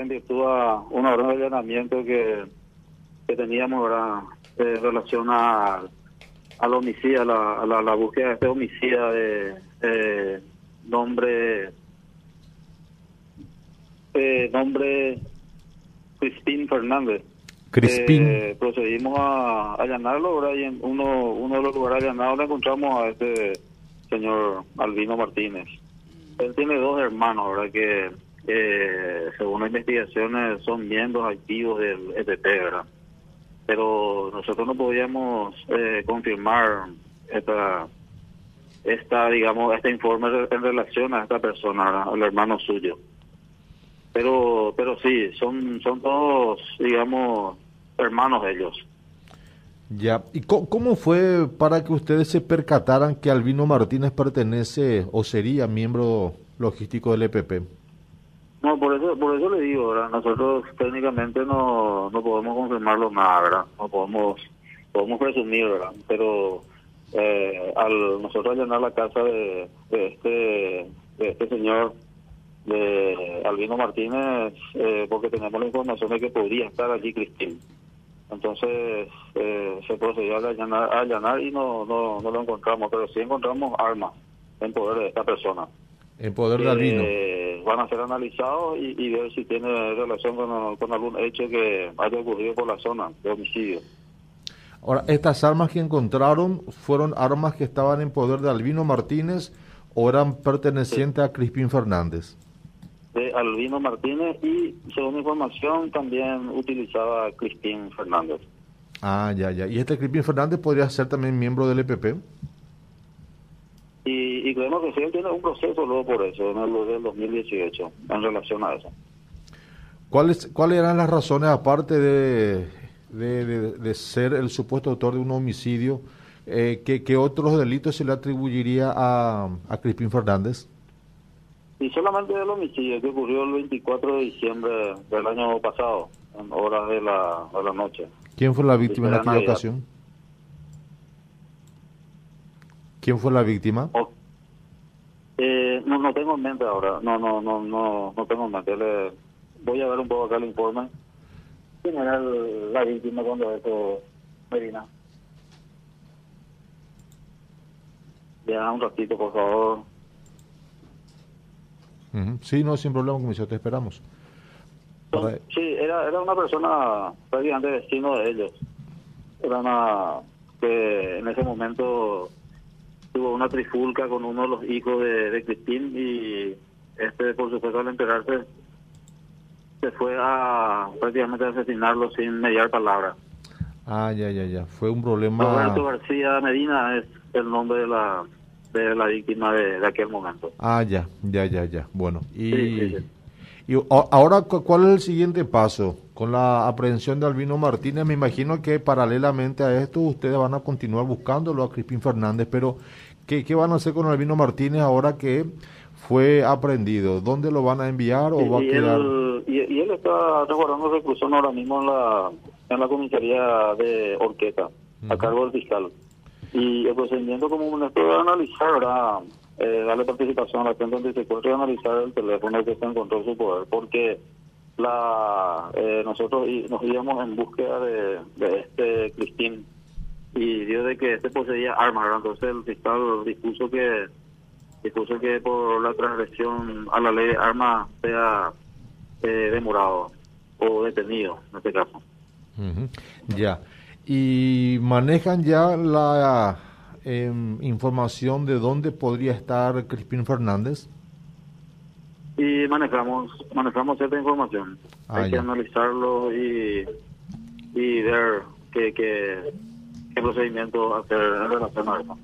en virtud a una orden de allanamiento que, que teníamos ¿verdad? en relación a, al homicida, a la, a la, la búsqueda de este homicida de eh, nombre eh, nombre Crispín Fernández. Crispín. Eh, procedimos a allanarlo, ¿verdad? Y en uno, uno de los lugares allanados le encontramos a este señor Albino Martínez. Él tiene dos hermanos, ¿verdad? Que eh, según las investigaciones son miembros activos del EPP, ¿verdad? Pero nosotros no podíamos eh, confirmar esta, esta, digamos, este informe en relación a esta persona, al hermano suyo. Pero, pero sí, son, son todos, digamos, hermanos ellos. Ya, ¿y cómo fue para que ustedes se percataran que Albino Martínez pertenece o sería miembro logístico del EPP? No, por eso, por eso le digo, ¿verdad? Nosotros técnicamente no, no podemos confirmarlo nada, ¿verdad? No podemos, podemos presumir. Pero eh, al nosotros allanar la casa de, de este, de este señor, de Albino Martínez, eh, porque tenemos la información de que podría estar allí Cristín. Entonces eh, se procedió a allanar, a allanar y no, no, no lo encontramos, pero sí encontramos armas en poder de esta persona En poder de Albino. eh, van a ser analizados y, y ver si tiene relación con, con algún hecho que haya ocurrido por la zona de homicidio. Ahora, ¿estas armas que encontraron fueron armas que estaban en poder de Albino Martínez o eran pertenecientes a Crispín Fernández? De Albino Martínez y, según información, también utilizaba Cristín Fernández. Ah, ya, ya. ¿Y este Crispín Fernández podría ser también miembro del EPP? Y, y creemos que sí, él tiene un proceso luego por eso, en el del 2018, en relación a eso. ¿Cuáles, ¿Cuáles eran las razones, aparte de, de, de- de ser el supuesto autor de un homicidio, eh, que, que otros delitos se le atribuiría a, a Crispín Fernández? Y solamente el homicidio que ocurrió el 24 de diciembre del año pasado, en horas de la, de la noche. ¿Quién fue la víctima en aquella ocasión? ¿Quién fue la víctima? Eh, no, no tengo en mente ahora. No, no, no, no, no tengo en mente. Le- voy a ver un poco acá el informe. ¿Quién era el- la víctima cuando esto, Medina? Ya, un ratito, por favor. Sí, no, sin problema, comisario, te esperamos. Para- Sí, era, era una persona prácticamente vecino de ellos. Era una que en ese momento tuvo una trifulca con uno de los hijos de, de Cristín y este, por supuesto, al enterarse, se fue a prácticamente a asesinarlo sin mediar palabra. Ah, ya, ya, ya. Fue un problema... Roberto García Medina es el nombre de la de la víctima de, de aquel momento. Ah, ya, ya, ya, ya. Bueno, y, Sí, sí, sí. y ahora, cu- ¿cuál es el siguiente paso? Con la aprehensión de Albino Martínez, me imagino que paralelamente a esto ustedes van a continuar buscándolo a Crispín Fernández, pero ¿qué, qué van a hacer con Albino Martínez ahora que fue aprehendido? ¿Dónde lo van a enviar o y, va a quedar? él, y, y él está resguardando reclusión ahora mismo en la, en la comisaría de Orqueta, a cargo del fiscal. Y el procedimiento como esto de analizar, ¿verdad? Eh, darle participación a la gente donde se encuentra y analizar el teléfono que se encontró en su poder, porque la eh, nosotros nos íbamos en búsqueda de, de este Cristín y dio de que este poseía armas, ¿verdad? entonces el fiscal dispuso que dispuso que por la transgresión a la ley de armas sea eh, demorado o detenido en este caso. Ya. ¿Y manejan ya la em, información de dónde podría estar Crispín Fernández? Y manejamos manejamos cierta información. Ah, Hay que analizarlo y, y ver qué, qué procedimiento hacer en relación a eso.